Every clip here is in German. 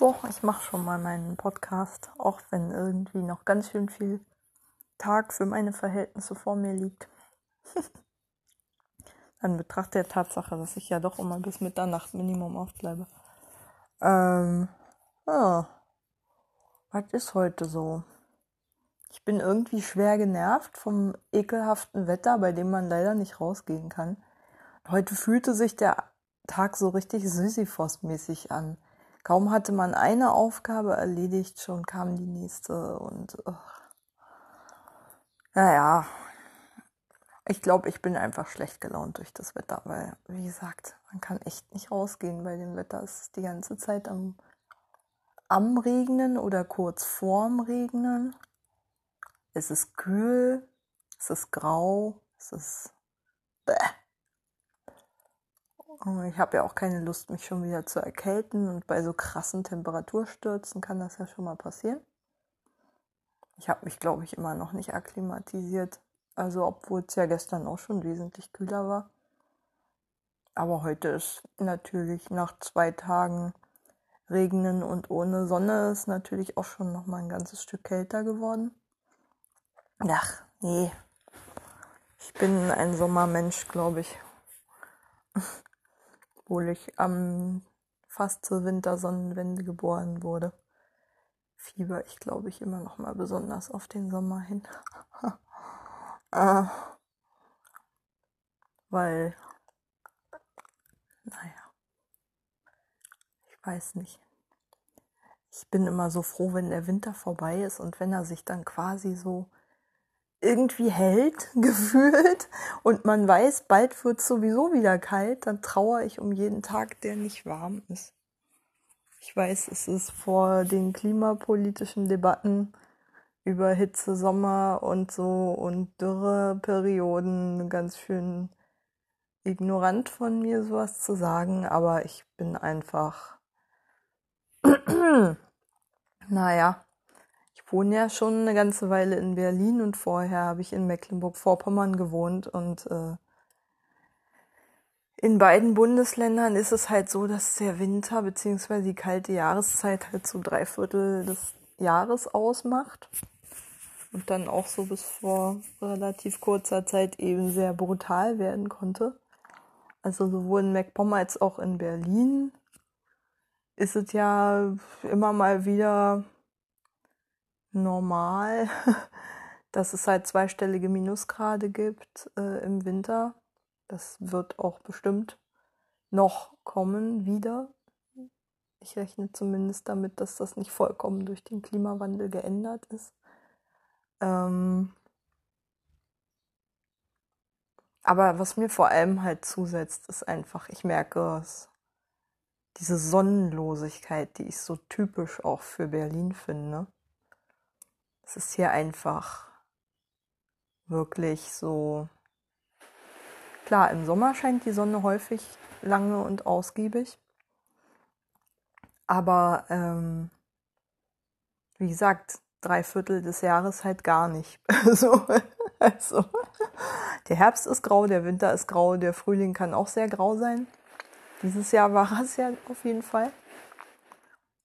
So, ich mache schon mal meinen Podcast, auch wenn irgendwie noch ganz schön viel Tag für meine Verhältnisse vor mir liegt. An Betracht der Tatsache, dass ich ja doch immer bis Mitternacht Minimum aufbleibe. Ähm, ja. Was ist heute so? Ich bin irgendwie schwer genervt vom ekelhaften Wetter, bei dem man leider nicht rausgehen kann. Heute fühlte sich der Tag so richtig Sisyphos-mäßig an. Kaum hatte man eine Aufgabe erledigt, schon kam die nächste und oh. naja, ich glaube, ich bin einfach schlecht gelaunt durch das Wetter, weil, wie gesagt, man kann echt nicht rausgehen bei dem Wetter. Es ist die ganze Zeit am, am Regnen oder kurz vorm Regnen. Es ist kühl, es ist grau, es ist. Bäh. Ich habe ja auch keine Lust, mich schon wieder zu erkälten und bei so krassen Temperaturstürzen kann das ja schon mal passieren. Ich habe mich, glaube ich, immer noch nicht akklimatisiert. Also obwohl es ja gestern auch schon wesentlich kühler war. Aber heute ist natürlich nach zwei Tagen Regnen und ohne Sonne ist natürlich auch schon noch mal ein ganzes Stück kälter geworden. Ach, nee. Ich bin ein Sommermensch, glaube ich obwohl ich am fast zur Wintersonnenwende geboren wurde, fieber ich, glaube ich, immer noch mal besonders auf den Sommer hin. äh, weil, naja, ich weiß nicht. Ich bin immer so froh, wenn der Winter vorbei ist und wenn er sich dann quasi so irgendwie hält, gefühlt, und man weiß, bald wird sowieso wieder kalt, dann trauere ich um jeden Tag, der nicht warm ist. Ich weiß, es ist vor den klimapolitischen Debatten über Hitze, Sommer und so und Dürreperioden ganz schön ignorant von mir, sowas zu sagen, aber ich bin einfach, naja, wohne ja schon eine ganze Weile in Berlin und vorher habe ich in Mecklenburg-Vorpommern gewohnt und äh, in beiden Bundesländern ist es halt so, dass der Winter bzw. die kalte Jahreszeit halt so drei Viertel des Jahres ausmacht und dann auch so bis vor relativ kurzer Zeit eben sehr brutal werden konnte. Also sowohl in MacPom als auch in Berlin ist es ja immer mal wieder normal, dass es halt zweistellige Minusgrade gibt äh, im Winter. Das wird auch bestimmt noch kommen wieder. Ich rechne zumindest damit, dass das nicht vollkommen durch den Klimawandel geändert ist. Ähm aber was mir vor allem halt zusetzt, ist einfach, ich merke es, diese Sonnenlosigkeit, die ich so typisch auch für Berlin finde. Es ist hier einfach wirklich so. Klar, im Sommer scheint die Sonne häufig lange und ausgiebig. Aber ähm, wie gesagt, drei Viertel des Jahres halt gar nicht. so, also, der Herbst ist grau, der Winter ist grau, der Frühling kann auch sehr grau sein. Dieses Jahr war es ja auf jeden Fall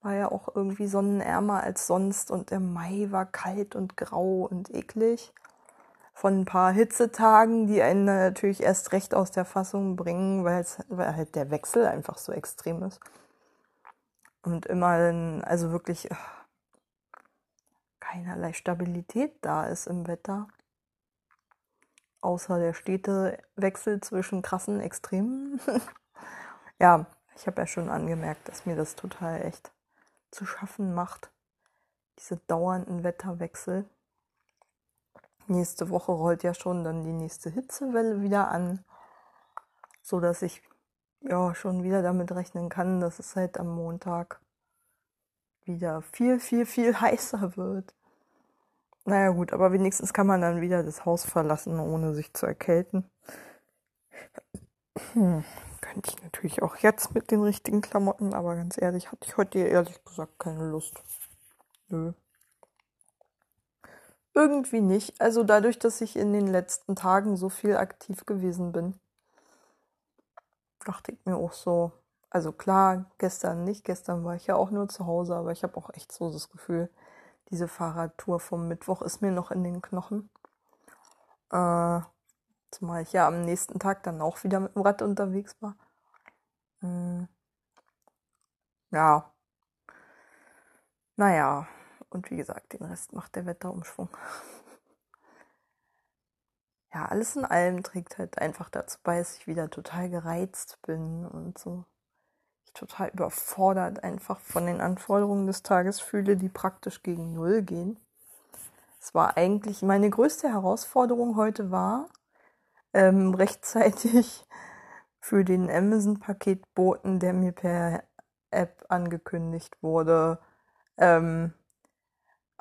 war ja auch irgendwie sonnenärmer als sonst und der Mai war kalt und grau und eklig. Von ein paar Hitzetagen, die einen natürlich erst recht aus der Fassung bringen, weil, halt der Wechsel einfach so extrem ist. Und immer, also wirklich keinerlei Stabilität da ist im Wetter. Außer der stete Wechsel zwischen krassen Extremen. ja, ich habe ja schon angemerkt, dass mir das total echt zu schaffen macht. Diese dauernden Wetterwechsel. Nächste Woche rollt ja schon dann die nächste Hitzewelle wieder an, so dass ich ja schon wieder damit rechnen kann, dass es halt am Montag wieder viel, viel, viel heißer wird. Naja gut, aber wenigstens kann man dann wieder das Haus verlassen, ohne sich zu erkälten. Hm könnte ich natürlich auch jetzt mit den richtigen Klamotten, aber ganz ehrlich, hatte ich heute ehrlich gesagt keine Lust. Nö. Irgendwie nicht. Also dadurch, dass ich in den letzten Tagen so viel aktiv gewesen bin, dachte ich mir auch so, Also klar, gestern nicht, gestern war ich ja auch nur zu Hause, aber ich habe auch echt so das Gefühl, diese Fahrradtour vom Mittwoch ist mir noch in den Knochen. Äh, zumal ich ja am nächsten Tag dann auch wieder mit dem Rad unterwegs war. Hm. Ja. Naja, und wie gesagt, den Rest macht der Wetterumschwung. ja, alles in allem trägt halt einfach dazu bei, dass ich wieder total gereizt bin und so total überfordert einfach von den Anforderungen des Tages fühle, die praktisch gegen Null gehen. Es war eigentlich meine größte Herausforderung heute war, ähm, rechtzeitig für den Amazon-Paketboten, der mir per App angekündigt wurde, ähm,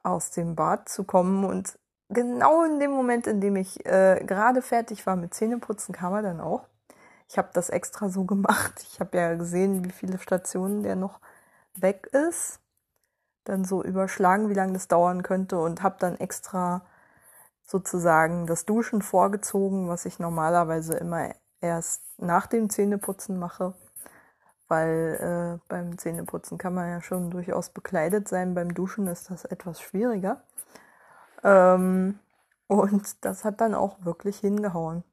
aus dem Bad zu kommen. Und genau in dem Moment, in dem ich äh, gerade fertig war mit Zähneputzen, kam er dann auch. Ich habe das extra so gemacht. Ich habe ja gesehen, wie viele Stationen der noch weg ist. Dann so überschlagen, wie lange das dauern könnte und habe dann extra sozusagen das Duschen vorgezogen, was ich normalerweise immer erst nach dem Zähneputzen mache, weil äh, beim Zähneputzen kann man ja schon durchaus bekleidet sein, beim Duschen ist das etwas schwieriger. Ähm, und das hat dann auch wirklich hingehauen.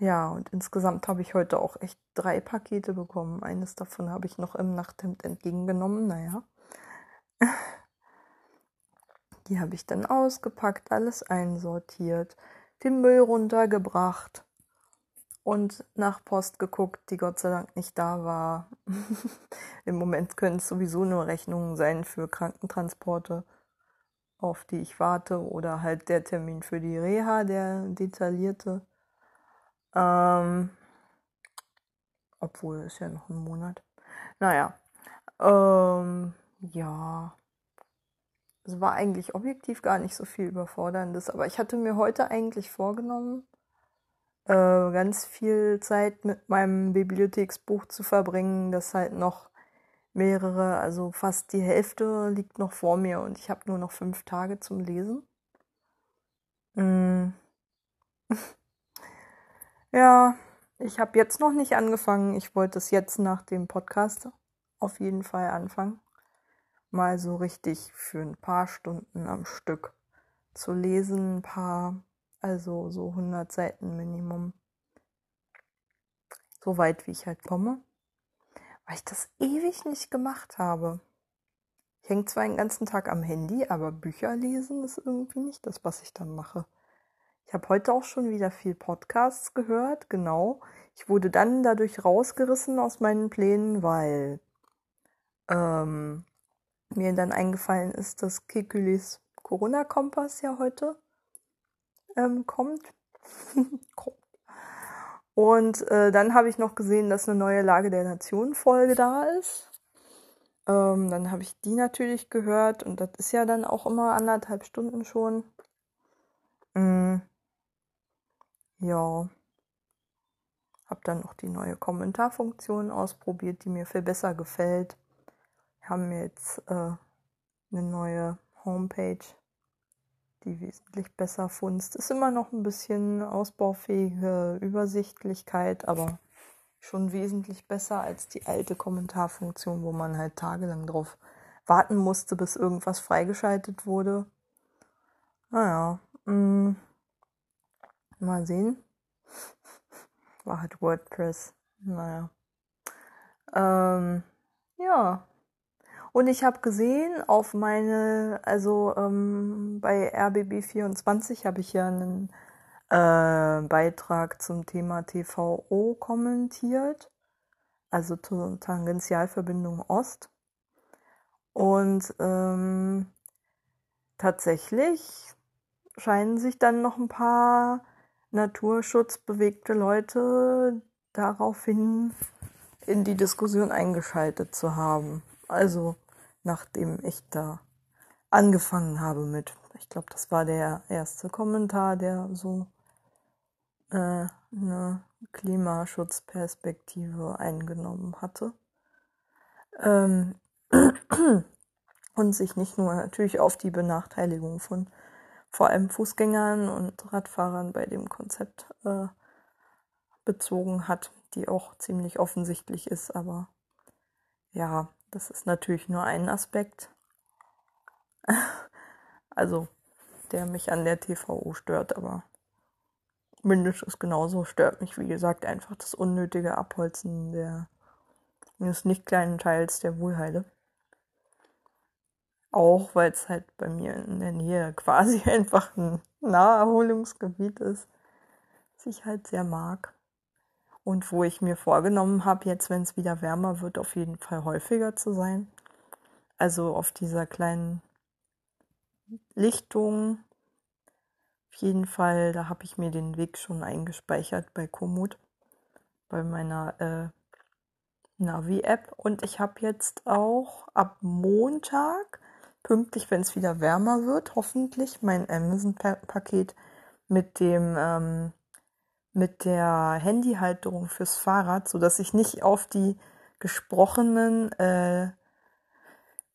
Ja, und insgesamt habe ich heute auch echt drei Pakete bekommen. Eines davon habe ich noch im Nachthemd entgegengenommen. Naja. Die habe ich dann ausgepackt, alles einsortiert, den Müll runtergebracht und nach Post geguckt, die Gott sei Dank nicht da war. Im Moment können es sowieso nur Rechnungen sein für Krankentransporte, auf die ich warte, oder halt der Termin für die Reha, der detaillierte. Ähm, obwohl ist ja noch ein Monat. Naja. Ähm, ja. Es war eigentlich objektiv gar nicht so viel Überforderndes, aber ich hatte mir heute eigentlich vorgenommen, äh, ganz viel Zeit mit meinem Bibliotheksbuch zu verbringen, das halt noch mehrere, also fast die Hälfte liegt noch vor mir und ich habe nur noch fünf Tage zum Lesen. Mm. Ja, ich habe jetzt noch nicht angefangen. Ich wollte es jetzt nach dem Podcast auf jeden Fall anfangen. Mal so richtig für ein paar Stunden am Stück zu lesen, ein paar, also so 100 Seiten Minimum. So weit, wie ich halt komme. Weil ich das ewig nicht gemacht habe. Ich hänge zwar den ganzen Tag am Handy, aber Bücher lesen ist irgendwie nicht das, was ich dann mache. Ich habe heute auch schon wieder viel Podcasts gehört, genau. Ich wurde dann dadurch rausgerissen aus meinen Plänen, weil ähm, mir dann eingefallen ist, dass Kikulis Corona-Kompass ja heute ähm, kommt. Und äh, dann habe ich noch gesehen, dass eine neue Lage der Nation-Folge da ist. Ähm, dann habe ich die natürlich gehört und das ist ja dann auch immer anderthalb Stunden schon. Mm. Ja. Hab dann noch die neue Kommentarfunktion ausprobiert, die mir viel besser gefällt. Haben jetzt äh, eine neue Homepage, die wesentlich besser funzt. Ist immer noch ein bisschen ausbaufähige Übersichtlichkeit, aber schon wesentlich besser als die alte Kommentarfunktion, wo man halt tagelang drauf warten musste, bis irgendwas freigeschaltet wurde. Naja, mh. Mm. Mal sehen. War halt WordPress. Naja. Ähm, ja. Und ich habe gesehen auf meine, also ähm, bei RBB24 habe ich ja einen äh, Beitrag zum Thema TVO kommentiert, also zur Tangentialverbindung Ost. Und ähm, tatsächlich scheinen sich dann noch ein paar naturschutzbewegte Leute daraufhin in die Diskussion eingeschaltet zu haben. Also nachdem ich da angefangen habe mit, ich glaube, das war der erste Kommentar, der so äh, eine Klimaschutzperspektive eingenommen hatte. Ähm, und sich nicht nur natürlich auf die Benachteiligung von vor allem Fußgängern und Radfahrern bei dem Konzept äh, bezogen hat, die auch ziemlich offensichtlich ist, aber ja, das ist natürlich nur ein Aspekt. also, der mich an der TVO stört, aber mindestens genauso stört mich, wie gesagt, einfach das unnötige Abholzen der, des nicht kleinen Teils der Wohlheide. Auch weil es halt bei mir in der Nähe quasi einfach ein Naherholungsgebiet ist, das ich halt sehr mag. Und wo ich mir vorgenommen habe, jetzt, wenn es wieder wärmer wird, auf jeden Fall häufiger zu sein. Also auf dieser kleinen Lichtung. Auf jeden Fall, da habe ich mir den Weg schon eingespeichert bei Komoot, bei meiner äh, Navi-App. Und ich habe jetzt auch ab Montag pünktlich, wenn es wieder wärmer wird, hoffentlich mein Amazon-Paket mit dem ähm, mit der Handyhalterung fürs Fahrrad, so dass ich nicht auf die gesprochenen äh,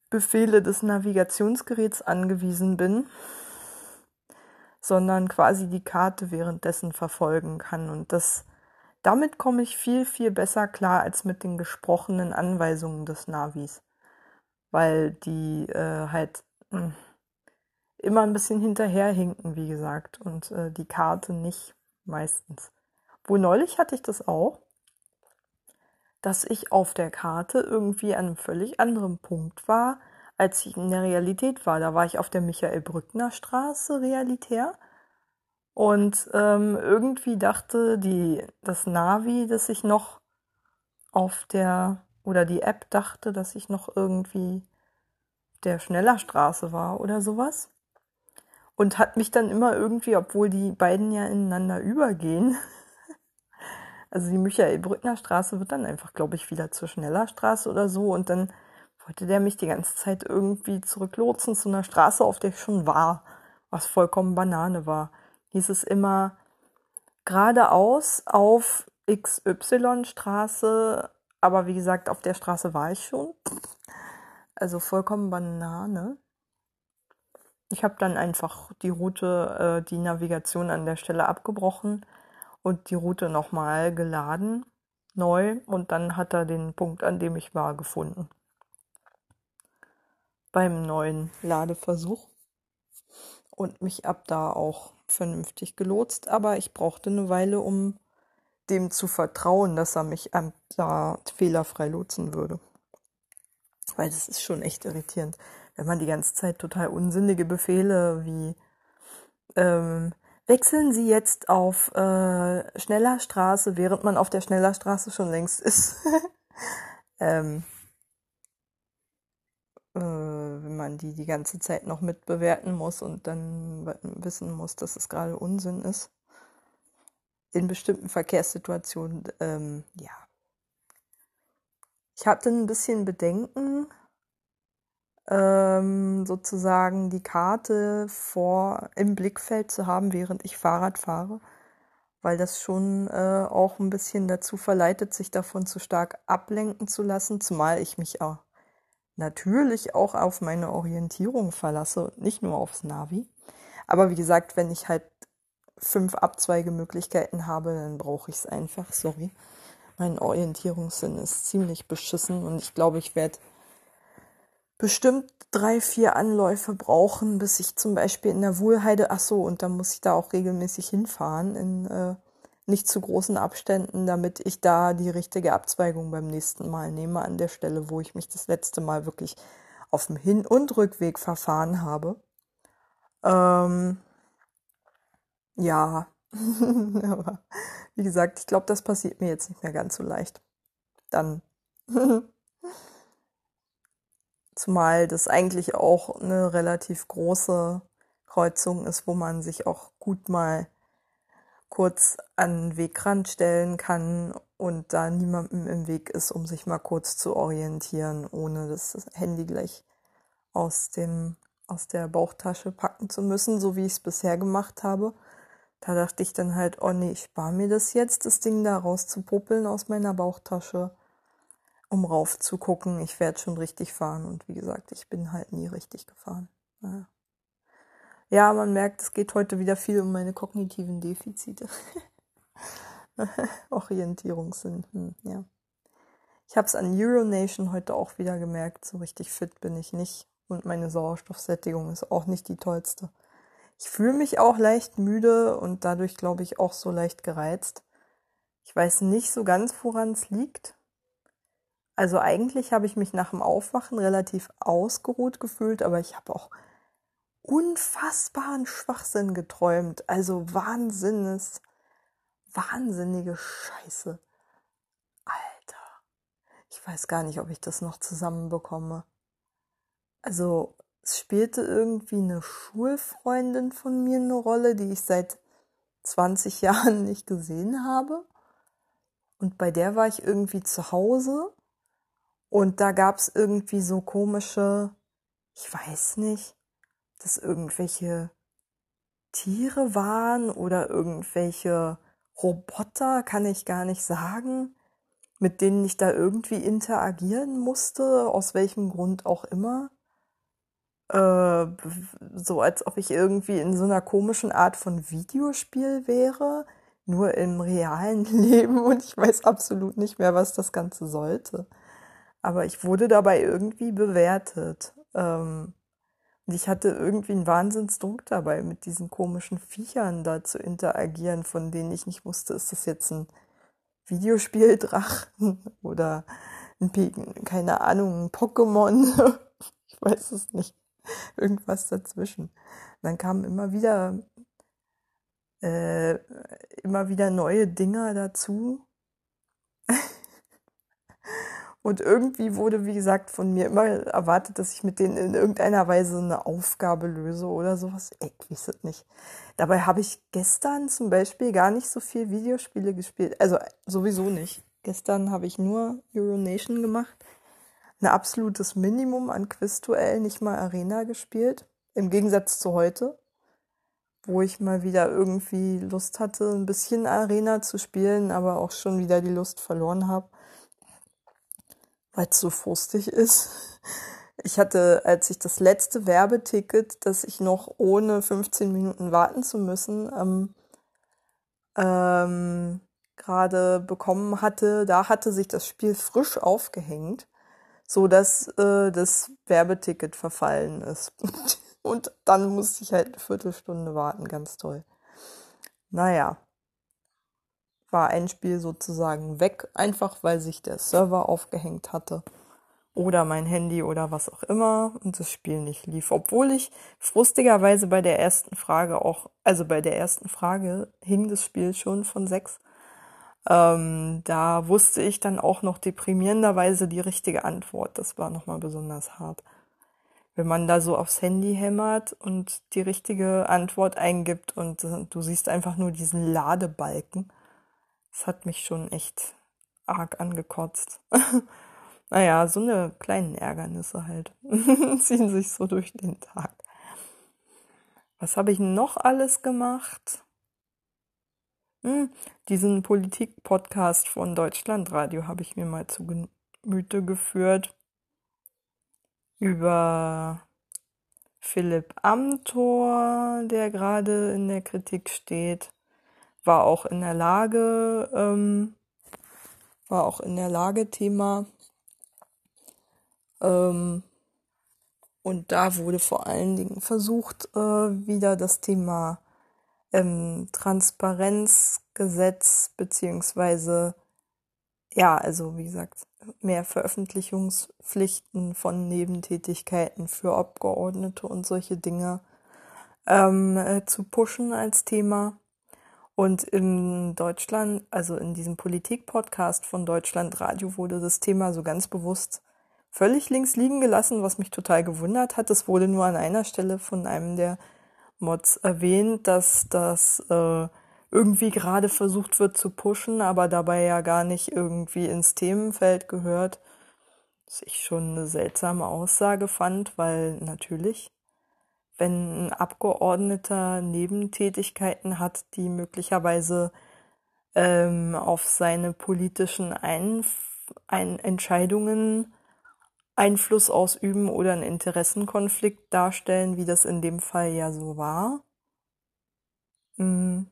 Befehle des Navigationsgeräts angewiesen bin, sondern quasi die Karte währenddessen verfolgen kann. Und das damit komme ich viel, viel besser klar als mit den gesprochenen Anweisungen des Navis weil die äh, halt mh, hm, immer ein bisschen hinterherhinken, wie gesagt, und äh, die Karte nicht meistens. Wo neulich hatte ich das auch, dass ich auf der Karte irgendwie an einem völlig anderen Punkt war, als ich in der Realität war. Da war ich auf der Michael-Brückner Straße realitär. Und ähm, irgendwie dachte die, das Navi, dass ich noch auf der oder die App dachte, dass ich noch irgendwie der Schnellerstraße war oder sowas. Und hat mich dann immer irgendwie, obwohl die beiden ja ineinander übergehen, also die Michael-Brückner Straße wird dann einfach, glaube ich, wieder zur Schnellerstraße oder so. Und dann wollte der mich die ganze Zeit irgendwie zurücklotsen zu einer Straße, auf der ich schon war, was vollkommen Banane war. Hieß es immer geradeaus auf XY-Straße aber wie gesagt, auf der Straße war ich schon. Also vollkommen Banane. Ich habe dann einfach die Route, äh, die Navigation an der Stelle abgebrochen und die Route nochmal geladen, neu, und dann hat er den Punkt, an dem ich war, gefunden. Beim neuen Ladeversuch. Und mich ab da auch vernünftig gelotst, aber ich brauchte eine Weile, um dem zu vertrauen, dass er mich da fehlerfrei lotsen würde. Weil das ist schon echt irritierend, wenn man die ganze Zeit total unsinnige Befehle wie ähm, wechseln Sie jetzt auf äh, schneller Straße, während man auf der schneller Straße schon längst ist. ähm, äh, wenn man die die ganze Zeit noch mitbewerten muss und dann wissen muss, dass es gerade Unsinn ist in bestimmten Verkehrssituationen, ähm, ja. Ich hatte ein bisschen Bedenken, ähm, sozusagen die Karte vor im Blickfeld zu haben, während ich Fahrrad fahre, weil das schon äh, auch ein bisschen dazu verleitet, sich davon zu stark ablenken zu lassen, zumal ich mich auch natürlich auch auf meine Orientierung verlasse und nicht nur aufs Navi. Aber wie gesagt, wenn ich halt fünf Abzweigemöglichkeiten habe, dann brauche ich es einfach. Sorry. Mein Orientierungssinn ist ziemlich beschissen und ich glaube, ich werde bestimmt drei, vier Anläufe brauchen, bis ich zum Beispiel in der Wohlheide, ach so, und dann muss ich da auch regelmäßig hinfahren in äh, nicht zu großen Abständen, damit ich da die richtige Abzweigung beim nächsten Mal nehme an der Stelle, wo ich mich das letzte Mal wirklich auf dem Hin- und Rückweg verfahren habe. Ähm, ja, aber wie gesagt, ich glaube, das passiert mir jetzt nicht mehr ganz so leicht. Dann. Zumal das eigentlich auch eine relativ große Kreuzung ist, wo man sich auch gut mal kurz an den Wegrand stellen kann und da niemandem im Weg ist, um sich mal kurz zu orientieren, ohne das Handy gleich aus dem aus der Bauchtasche packen zu müssen, so wie ich es bisher gemacht habe. Da dachte ich dann halt, oh nee, ich spare mir das jetzt, das Ding da rauszupuppeln aus meiner Bauchtasche, um rauf zu gucken. Ich werde schon richtig fahren. Und wie gesagt, ich bin halt nie richtig gefahren. Naja. Ja, man merkt, es geht heute wieder viel um meine kognitiven Defizite. Orientierungssinn, hm, ja. Ich habe es an Euronation heute auch wieder gemerkt, so richtig fit bin ich nicht und meine Sauerstoffsättigung ist auch nicht die tollste. Ich fühle mich auch leicht müde und dadurch glaube ich auch so leicht gereizt. Ich weiß nicht so ganz, woran es liegt. Also eigentlich habe ich mich nach dem Aufwachen relativ ausgeruht gefühlt, aber ich habe auch unfassbaren Schwachsinn geträumt. Also Wahnsinnes, wahnsinnige Scheiße. Alter. Ich weiß gar nicht, ob ich das noch zusammenbekomme. Also es spielte irgendwie eine Schulfreundin von mir eine Rolle, die ich seit 20 Jahren nicht gesehen habe. Und bei der war ich irgendwie zu Hause und da gab's irgendwie so komische, ich weiß nicht, dass irgendwelche Tiere waren oder irgendwelche Roboter, kann ich gar nicht sagen, mit denen ich da irgendwie interagieren musste, aus welchem Grund auch immer. Äh, so als ob ich irgendwie in so einer komischen Art von Videospiel wäre, nur im realen Leben und ich weiß absolut nicht mehr, was das Ganze sollte. Aber ich wurde dabei irgendwie bewertet. Ähm, und ich hatte irgendwie einen Wahnsinnsdruck dabei, mit diesen komischen Viechern da zu interagieren, von denen ich nicht wusste, ist das jetzt ein Videospieldrachen oder ein, keine Ahnung, ein Pokémon. ich weiß es nicht. Irgendwas dazwischen. Dann kamen immer wieder, äh, immer wieder neue Dinger dazu. Und irgendwie wurde, wie gesagt, von mir immer erwartet, dass ich mit denen in irgendeiner Weise eine Aufgabe löse oder sowas. Ich weiß es nicht. Dabei habe ich gestern zum Beispiel gar nicht so viel Videospiele gespielt. Also sowieso nicht. Gestern habe ich nur Euronation gemacht. Ein absolutes Minimum an Quizduell, nicht mal Arena gespielt. Im Gegensatz zu heute, wo ich mal wieder irgendwie Lust hatte, ein bisschen Arena zu spielen, aber auch schon wieder die Lust verloren habe weil es so frustig ist. Ich hatte, als ich das letzte Werbeticket, das ich noch ohne 15 Minuten warten zu müssen, ähm, ähm, gerade bekommen hatte, da hatte sich das Spiel frisch aufgehängt, so dass äh, das Werbeticket verfallen ist. Und dann musste ich halt eine Viertelstunde warten, ganz toll. Naja, war ein Spiel sozusagen weg, einfach weil sich der Server aufgehängt hatte. Oder mein Handy oder was auch immer und das Spiel nicht lief. Obwohl ich frustigerweise bei der ersten Frage auch, also bei der ersten Frage hing das Spiel schon von sechs. Ähm, da wusste ich dann auch noch deprimierenderweise die richtige Antwort. Das war nochmal besonders hart. Wenn man da so aufs Handy hämmert und die richtige Antwort eingibt und du siehst einfach nur diesen Ladebalken das hat mich schon echt arg angekotzt. naja, so eine kleinen Ärgernisse halt ziehen sich so durch den Tag. Was habe ich noch alles gemacht? Hm, diesen Politik-Podcast von Deutschlandradio habe ich mir mal zu Gemüte geführt. Über Philipp Amthor, der gerade in der Kritik steht war auch in der Lage, ähm, war auch in der Lage Thema. Ähm, und da wurde vor allen Dingen versucht, äh, wieder das Thema ähm, Transparenzgesetz beziehungsweise ja, also wie gesagt, mehr Veröffentlichungspflichten von Nebentätigkeiten für Abgeordnete und solche Dinge ähm, äh, zu pushen als Thema. Und in Deutschland, also in diesem Politik-Podcast von Deutschlandradio wurde das Thema so ganz bewusst völlig links liegen gelassen, was mich total gewundert hat. Es wurde nur an einer Stelle von einem der Mods erwähnt, dass das äh, irgendwie gerade versucht wird zu pushen, aber dabei ja gar nicht irgendwie ins Themenfeld gehört. Was ich schon eine seltsame Aussage fand, weil natürlich wenn ein Abgeordneter Nebentätigkeiten hat, die möglicherweise ähm, auf seine politischen Einf Ein Entscheidungen Einfluss ausüben oder einen Interessenkonflikt darstellen, wie das in dem Fall ja so war, hm.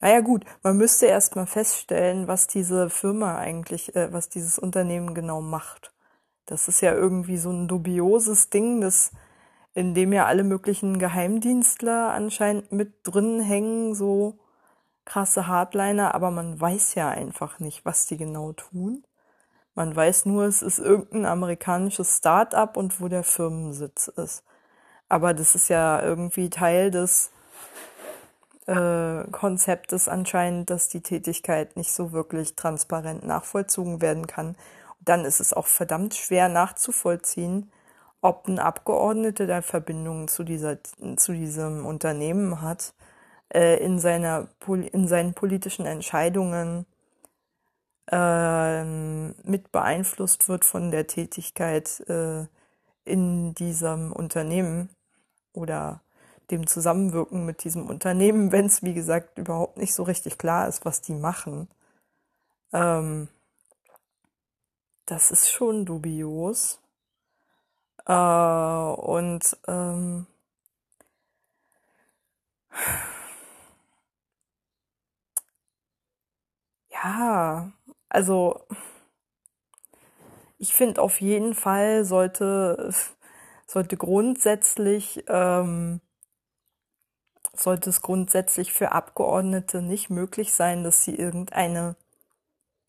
Naja gut, man müsste erstmal feststellen, was diese Firma eigentlich, äh, was dieses Unternehmen genau macht. Das ist ja irgendwie so ein dubioses Ding, das, in dem ja alle möglichen Geheimdienstler anscheinend mit drin hängen, so krasse Hardliner, aber man weiß ja einfach nicht, was die genau tun. Man weiß nur, es ist irgendein amerikanisches Start-up und wo der Firmensitz ist. Aber das ist ja irgendwie Teil des äh, Konzeptes anscheinend, dass die Tätigkeit nicht so wirklich transparent nachvollzogen werden kann. Und dann ist es auch verdammt schwer nachzuvollziehen, ob ein Abgeordneter der Verbindungen zu dieser zu diesem Unternehmen hat, äh, in seiner in seinen politischen Entscheidungen äh, mit beeinflusst wird von der Tätigkeit äh, in diesem Unternehmen oder dem Zusammenwirken mit diesem Unternehmen, wenn es, wie gesagt, überhaupt nicht so richtig klar ist, was die machen. Ähm, das ist schon dubios. Äh, und ähm, ja, also ich finde auf jeden Fall sollte sollte grundsätzlich ähm, sollte es grundsätzlich für Abgeordnete nicht möglich sein, dass sie irgendeine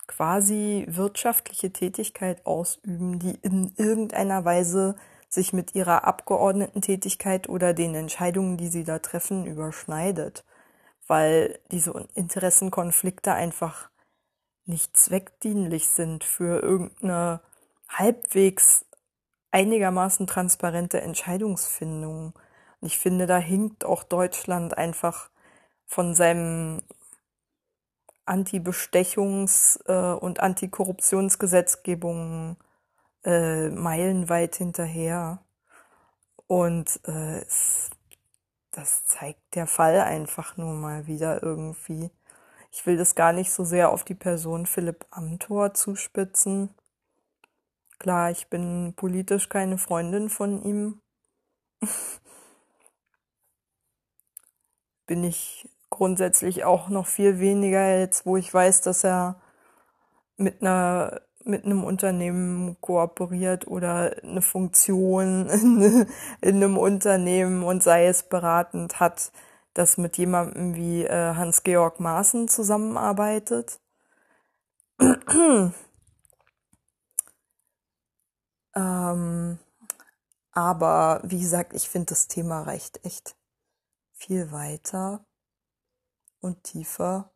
quasi wirtschaftliche Tätigkeit ausüben, die in irgendeiner Weise sich mit ihrer Abgeordnetentätigkeit oder den Entscheidungen, die sie da treffen, überschneidet, weil diese Interessenkonflikte einfach nicht zweckdienlich sind für irgendeine halbwegs einigermaßen transparente Entscheidungsfindung. Und ich finde, da hinkt auch Deutschland einfach von seinem Anti-Bestechungs- äh, und Antikorruptionsgesetzgebung äh, meilenweit hinterher. Und äh, das zeigt der Fall einfach nur mal wieder irgendwie. Ich will das gar nicht so sehr auf die Person Philipp Amthor zuspitzen. Klar, ich bin politisch keine Freundin von ihm. bin ich grundsätzlich auch noch viel weniger jetzt, wo ich weiß, dass er mit einer mit einem Unternehmen kooperiert oder eine Funktion in, einem Unternehmen und sei es beratend hat, das mit jemandem wie äh, Hans-Georg Maaßen zusammenarbeitet. ähm, aber wie gesagt, ich finde das Thema reicht echt viel weiter und tiefer.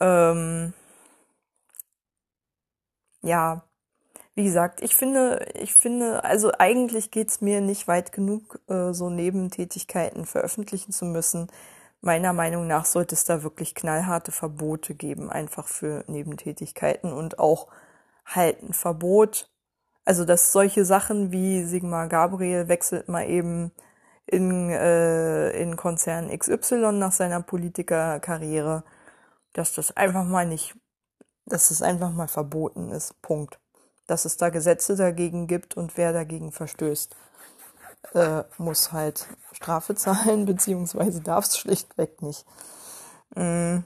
Ähm, ja, wie gesagt, ich finde, ich finde, also eigentlich geht's mir nicht weit genug, äh, so Nebentätigkeiten veröffentlichen zu müssen. Meiner Meinung nach sollte es da wirklich knallharte Verbote geben, einfach für Nebentätigkeiten und auch halt ein Verbot. Also, dass solche Sachen wie Sigmar Gabriel wechselt mal eben in, äh, in Konzern XY nach seiner Politikerkarriere, dass das einfach mal nicht, dass es einfach mal verboten ist. Punkt. Dass es da Gesetze dagegen gibt und wer dagegen verstößt, äh, muss halt Strafe zahlen, beziehungsweise darf es schlichtweg nicht. Mhm.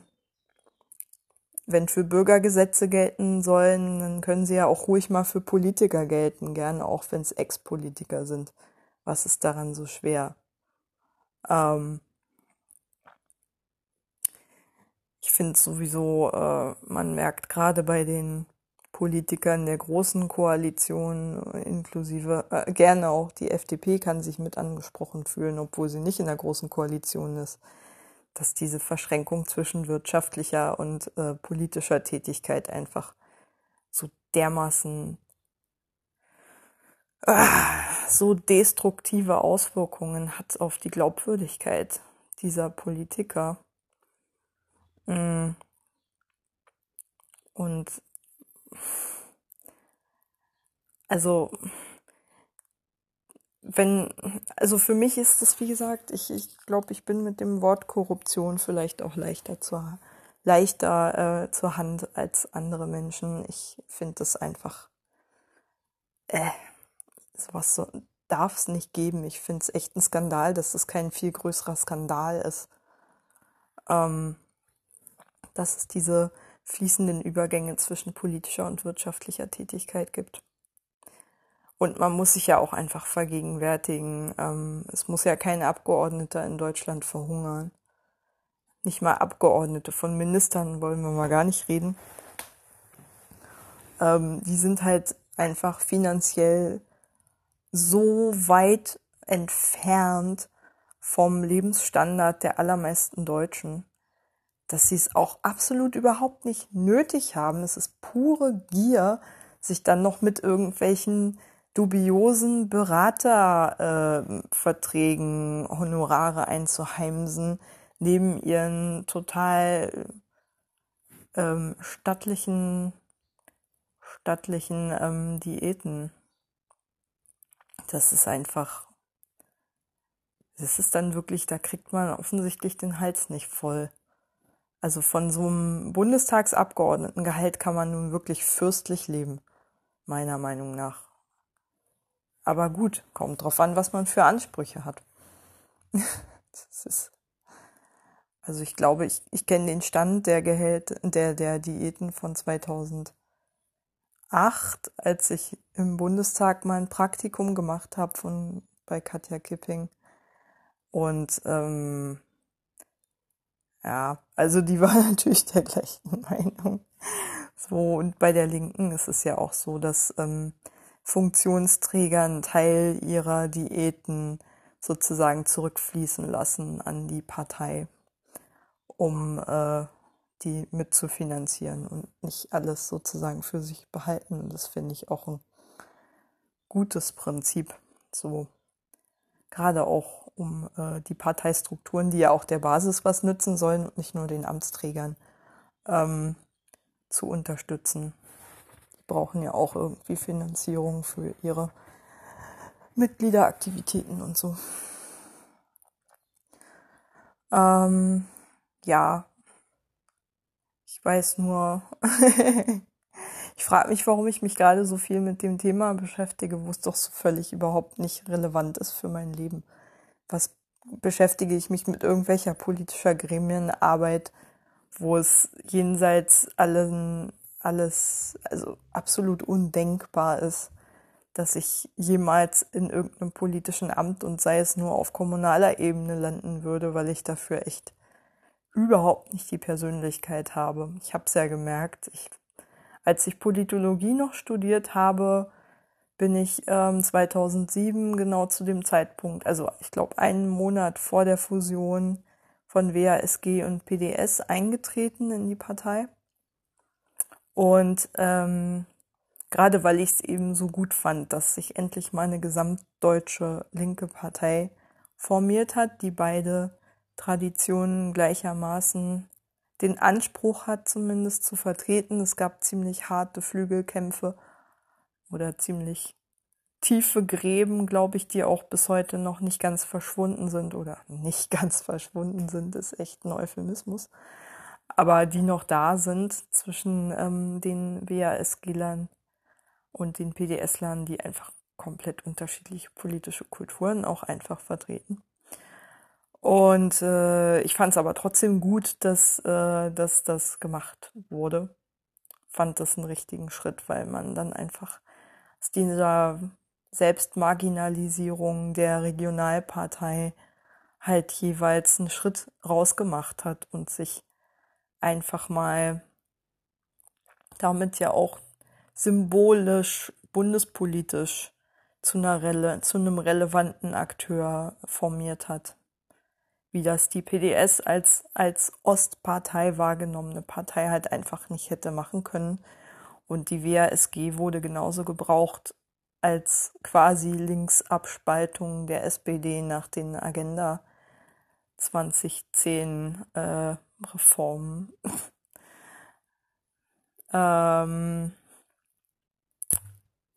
Wenn für Bürger Gesetze gelten sollen, dann können sie ja auch ruhig mal für Politiker gelten, gerne auch wenn es Ex-Politiker sind. Was ist daran so schwer? Ähm ich finde sowieso, äh, man merkt gerade bei den Politikern der großen Koalition, inklusive äh, gerne auch die FDP kann sich mit angesprochen fühlen, obwohl sie nicht in der großen Koalition ist, dass diese Verschränkung zwischen wirtschaftlicher und äh, politischer Tätigkeit einfach so dermaßen Ah, so destruktive Auswirkungen hat auf die Glaubwürdigkeit dieser Politiker. Mm. Und also wenn, also für mich ist das, wie gesagt, ich, ich glaube, ich bin mit dem Wort Korruption vielleicht auch leichter zur, leichter äh, zur Hand als andere Menschen. Ich finde das einfach äh, sowas so, darf es nicht geben. Ich finde es echt ein Skandal, dass das kein viel größerer Skandal ist. ähm, dass es diese fließenden Übergänge zwischen politischer und wirtschaftlicher Tätigkeit gibt. Und man muss sich ja auch einfach vergegenwärtigen, ähm, es muss ja kein Abgeordneter in Deutschland verhungern. Nicht mal Abgeordnete von Ministern wollen wir mal gar nicht reden. Ähm, die sind halt einfach finanziell so weit entfernt vom Lebensstandard der allermeisten Deutschen, dass sie es auch absolut überhaupt nicht nötig haben. Es ist pure Gier, sich dann noch mit irgendwelchen dubiosen Beraterverträgen äh, Honorare einzuheimsen, neben ihren total ähm, stattlichen, stattlichen ähm, Diäten. Das ist einfach, das ist dann wirklich, da kriegt man offensichtlich den Hals nicht voll. Also von so einem Bundestagsabgeordnetengehalt kann man nun wirklich fürstlich leben, meiner Meinung nach. Aber gut, kommt drauf an, was man für Ansprüche hat. ist, also ich glaube, ich, ich kenne den Stand der Gehalt, der, der Diäten von 2008, als ich im Bundestag mein Praktikum gemacht habe von bei Katja Kipping. Und ähm, ja, also die war natürlich der gleichen Meinung. So, und bei der Linken ist es ja auch so, dass ähm, Funktionsträger einen Teil ihrer Diäten sozusagen zurückfließen lassen an die Partei, um äh, die mitzufinanzieren und nicht alles sozusagen für sich behalten. Das finde ich auch ein gutes Prinzip. So gerade auch um äh, die Parteistrukturen, die ja auch der Basis was nützen sollen und nicht nur den Amtsträgern ähm, zu unterstützen brauchen ja auch irgendwie Finanzierung für ihre Mitgliederaktivitäten und so. Ähm, ja, ich weiß nur, ich frage mich, warum ich mich gerade so viel mit dem Thema beschäftige, wo es doch so völlig überhaupt nicht relevant ist für mein Leben. Was beschäftige ich mich mit irgendwelcher politischer Gremienarbeit, wo es jenseits allen alles, also absolut undenkbar ist, dass ich jemals in irgendeinem politischen Amt und sei es nur auf kommunaler Ebene landen würde, weil ich dafür echt überhaupt nicht die Persönlichkeit habe. Ich habe es ja gemerkt, ich, als ich Politologie noch studiert habe, bin ich ähm, 2007 genau zu dem Zeitpunkt, also ich glaube einen Monat vor der Fusion von WASG und PDS eingetreten in die Partei. Und ähm, gerade weil ich es eben so gut fand, dass sich endlich mal eine gesamtdeutsche linke Partei formiert hat, die beide Traditionen gleichermaßen den Anspruch hat, zumindest zu vertreten. Es gab ziemlich harte Flügelkämpfe oder ziemlich tiefe Gräben, glaube ich, die auch bis heute noch nicht ganz verschwunden sind oder nicht ganz verschwunden sind, ist echt ein Euphemismus aber die noch da sind zwischen ähm, den WASG-Lern und den PDS-Lern, die einfach komplett unterschiedliche politische Kulturen auch einfach vertreten. Und äh, ich fand es aber trotzdem gut, dass, äh, dass das gemacht wurde. Fand das einen richtigen Schritt, weil man dann einfach dieser Selbstmarginalisierung der Regionalpartei halt jeweils einen Schritt rausgemacht hat und sich einfach mal damit ja auch symbolisch, bundespolitisch zu, einer Rele zu einem relevanten Akteur formiert hat. Wie das die PDS als, als Ostpartei wahrgenommene Partei halt einfach nicht hätte machen können. Und die WASG wurde genauso gebraucht als quasi Linksabspaltung der SPD nach den Agenda 2010 äh, Reformen. ähm,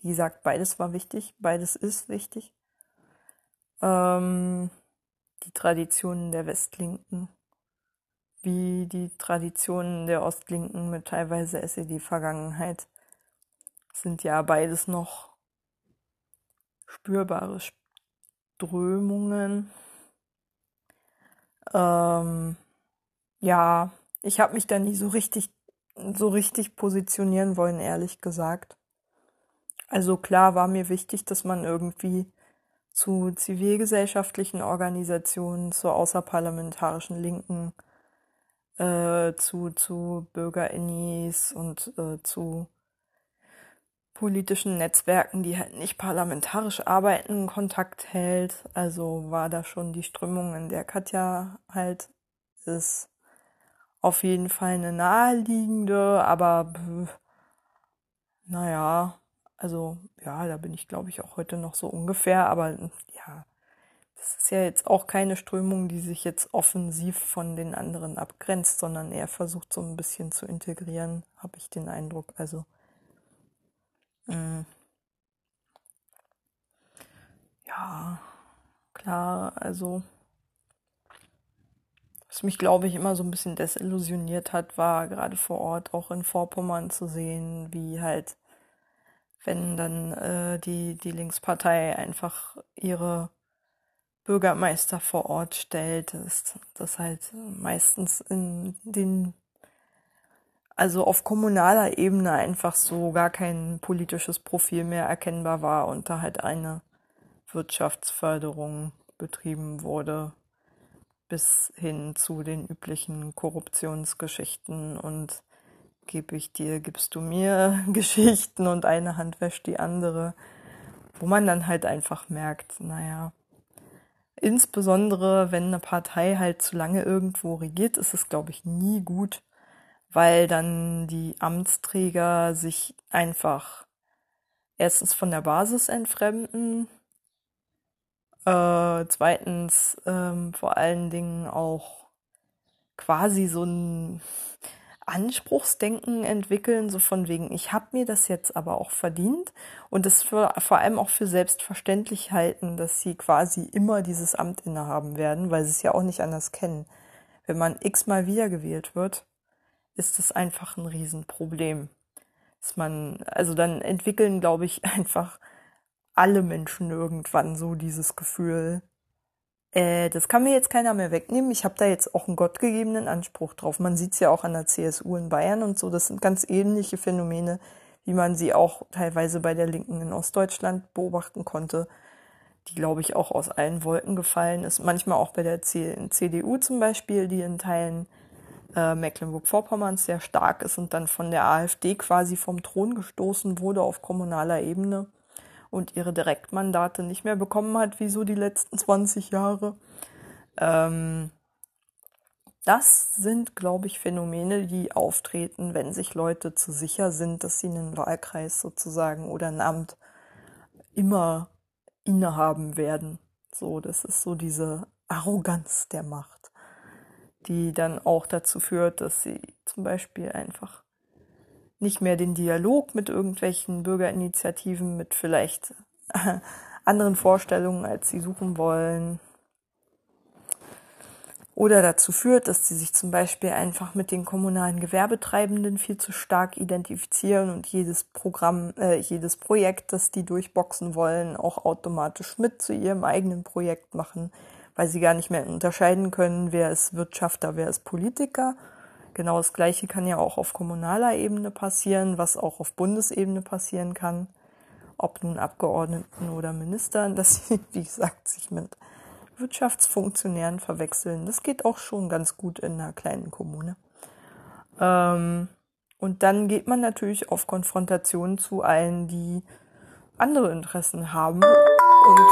wie gesagt, beides war wichtig, beides ist wichtig. Ähm, die Traditionen der Westlinken, wie die Traditionen der Ostlinken mit teilweise SED-Vergangenheit, sind ja beides noch spürbare Strömungen. Ähm, ja, ich habe mich da nie so richtig, so richtig positionieren wollen, ehrlich gesagt. Also klar war mir wichtig, dass man irgendwie zu zivilgesellschaftlichen Organisationen, zu außerparlamentarischen Linken, äh, zu, zu Bürgerinnis und äh, zu politischen Netzwerken, die halt nicht parlamentarisch arbeiten, Kontakt hält. Also war da schon die Strömung, in der Katja halt ist, auf jeden Fall eine naheliegende, aber naja, also ja, da bin ich glaube ich auch heute noch so ungefähr, aber ja, das ist ja jetzt auch keine Strömung, die sich jetzt offensiv von den anderen abgrenzt, sondern eher versucht so ein bisschen zu integrieren, habe ich den Eindruck. Also Mhm. Ja, klar, also was mich, glaube ich, immer so ein bisschen desillusioniert hat, war gerade vor Ort auch in Vorpommern zu sehen, wie halt, wenn dann äh, die, die Linkspartei einfach ihre Bürgermeister vor Ort stellt, ist das halt meistens in den also auf kommunaler Ebene einfach so gar kein politisches Profil mehr erkennbar war und da halt eine Wirtschaftsförderung betrieben wurde bis hin zu den üblichen Korruptionsgeschichten und gebe ich dir, gibst du mir Geschichten und eine Hand wäscht die andere, wo man dann halt einfach merkt, naja, insbesondere wenn eine Partei halt zu lange irgendwo regiert, ist es, glaube ich, nie gut, weil dann die Amtsträger sich einfach erstens von der Basis entfremden, äh, zweitens ähm, vor allen Dingen auch quasi so ein Anspruchsdenken entwickeln, so von wegen, ich habe mir das jetzt aber auch verdient und es vor allem auch für selbstverständlich halten, dass sie quasi immer dieses Amt innehaben werden, weil sie es ja auch nicht anders kennen. Wenn man x-mal wiedergewählt wird, ist das einfach ein Riesenproblem. Dass man, also dann entwickeln, glaube ich, einfach alle Menschen irgendwann so dieses Gefühl, äh, das kann mir jetzt keiner mehr wegnehmen. Ich habe da jetzt auch einen gottgegebenen Anspruch drauf. Man sieht es ja auch an der CSU in Bayern und so. Das sind ganz ähnliche Phänomene, wie man sie auch teilweise bei der Linken in Ostdeutschland beobachten konnte, die, glaube ich, auch aus allen Wolken gefallen ist. Manchmal auch bei der CDU zum Beispiel, die in Teilen äh, Mecklenburg-Vorpommern sehr stark ist und dann von der AfD quasi vom Thron gestoßen wurde auf kommunaler Ebene und ihre Direktmandate nicht mehr bekommen hat, wie so die letzten 20 Jahre. Ähm, das sind, glaube ich, Phänomene, die auftreten, wenn sich Leute zu sicher sind, dass sie einen Wahlkreis sozusagen oder ein Amt immer innehaben werden. So, das ist so diese Arroganz der Macht die dann auch dazu führt, dass sie zum Beispiel einfach nicht mehr den Dialog mit irgendwelchen Bürgerinitiativen, mit vielleicht anderen Vorstellungen, als sie suchen wollen, oder dazu führt, dass sie sich zum Beispiel einfach mit den kommunalen Gewerbetreibenden viel zu stark identifizieren und jedes Programm, äh, jedes Projekt, das die durchboxen wollen, auch automatisch mit zu ihrem eigenen Projekt machen, weil sie gar nicht mehr unterscheiden können, wer ist Wirtschafter, wer ist Politiker. Genau das Gleiche kann ja auch auf kommunaler Ebene passieren, was auch auf Bundesebene passieren kann, ob nun Abgeordneten oder Ministern, dass sie, wie gesagt, sich mit Wirtschaftsfunktionären verwechseln. Das geht auch schon ganz gut in einer kleinen Kommune. Ähm, und dann geht man natürlich auf Konfrontation zu allen, die andere Interessen haben und